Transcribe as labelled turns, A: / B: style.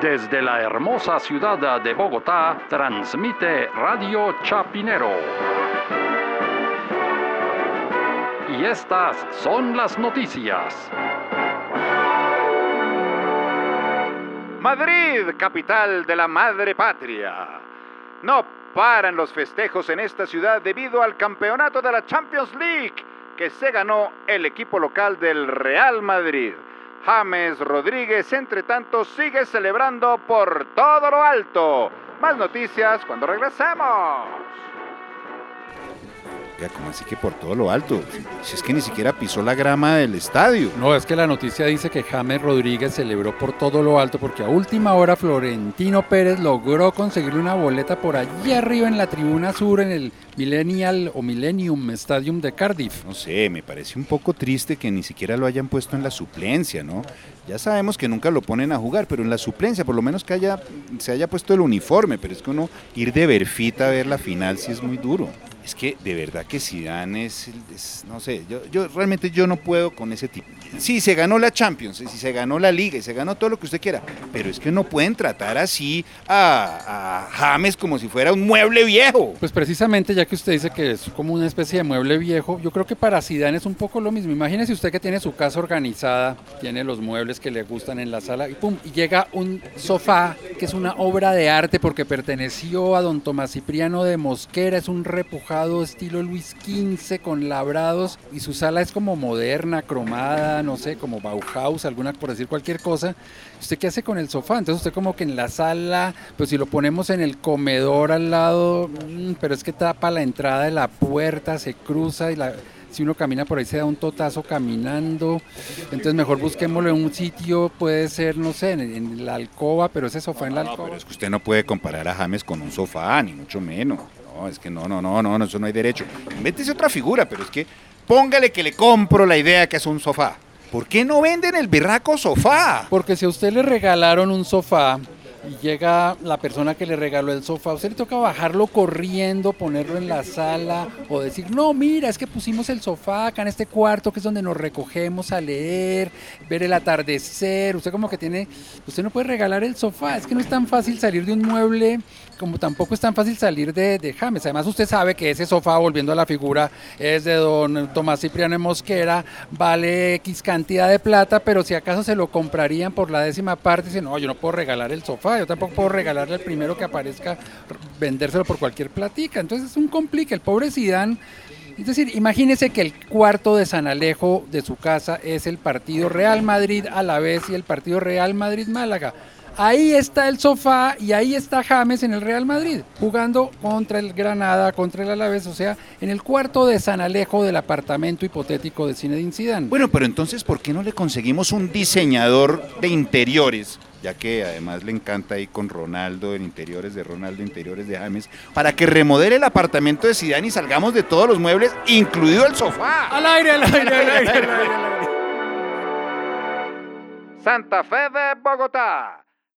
A: Desde la hermosa ciudad de Bogotá, transmite Radio Chapinero. Y estas son las noticias.
B: Madrid, capital de la madre patria. No paran los festejos en esta ciudad debido al campeonato de la Champions League que se ganó el equipo local del Real Madrid. James Rodríguez, entre tanto, sigue celebrando por todo lo alto. Más noticias cuando regresemos.
C: Ya, como así que por todo lo alto? Si es que ni siquiera pisó la grama del estadio.
D: No, es que la noticia dice que James Rodríguez celebró por todo lo alto porque a última hora Florentino Pérez logró conseguirle una boleta por allí arriba en la tribuna sur en el Millennial o Millennium Stadium de Cardiff.
C: No sé, me parece un poco triste que ni siquiera lo hayan puesto en la suplencia, ¿no? Ya sabemos que nunca lo ponen a jugar, pero en la suplencia, por lo menos que haya, se haya puesto el uniforme, pero es que uno ir de berfita a ver la final sí es muy duro. Es que de verdad que Zidane es, es no sé, yo, realmente yo no puedo con ese tipo. Sí, se ganó la Champions, sí, se ganó la Liga y se ganó todo lo que usted quiera, pero es que no pueden tratar así a, a James como si fuera un mueble viejo.
D: Pues precisamente ya que usted dice que es como una especie de mueble viejo, yo creo que para Zidane es un poco lo mismo. Imagínese usted que tiene su casa organizada, tiene los muebles que le gustan en la sala y pum, y llega un sofá que es una obra de arte porque perteneció a don Tomás Cipriano de Mosquera, es un repujado estilo Luis XV con labrados y su sala es como moderna, cromada, no sé, como Bauhaus, alguna por decir cualquier cosa. ¿Usted qué hace con el sofá? Entonces usted como que en la sala, pues si lo ponemos en el comedor al lado, mm, pero es que tapa la entrada de la puerta, se cruza y la si uno camina por ahí se da un totazo caminando. Entonces mejor busquémoslo en un sitio, puede ser, no sé, en, la alcoba, pero ese sofá en la alcoba.
C: pero es que usted no puede comparar a James con un sofá, ni mucho menos. No, es que no, no, no, no, eso no hay derecho. Invéntese otra figura, pero es que póngale que le compro la idea que es un sofá. ¿Por qué no venden el berraco sofá?
D: Porque si a usted le regalaron un sofá y llega la persona que le regaló el sofá, usted le toca bajarlo corriendo, ponerlo en la sala o decir, no, mira, es que pusimos el sofá acá en este cuarto que es donde nos recogemos a leer, ver el atardecer. Usted como que tiene, usted no puede regalar el sofá, es que no es tan fácil salir de un mueble como tampoco es tan fácil salir de, de, James. Además, usted sabe que ese sofá, volviendo a la figura, es de don Tomás Cipriano Mosquera, vale X cantidad de plata, pero si acaso se lo comprarían por la décima parte, dice, no, yo no puedo regalar el sofá, yo tampoco puedo regalarle al primero que aparezca, vendérselo por cualquier platica. Entonces es un complique. El pobre Sidán. Es decir, imagínese que el cuarto de San Alejo de su casa es el partido Real Madrid a la vez y el partido Real Madrid Málaga. Ahí está el sofá y ahí está James en el Real Madrid, jugando contra el Granada, contra el Alavés, o sea, en el cuarto de San Alejo del apartamento hipotético de Zinedine Zidane.
C: Bueno, pero entonces, ¿por qué no le conseguimos un diseñador de interiores? Ya que además le encanta ahí con Ronaldo, en interiores de Ronaldo, interiores de James, para que remodele el apartamento de Zidane y salgamos de todos los muebles, incluido el sofá.
D: Al aire, al aire, al aire, al aire. Al aire.
B: Santa Fe de Bogotá.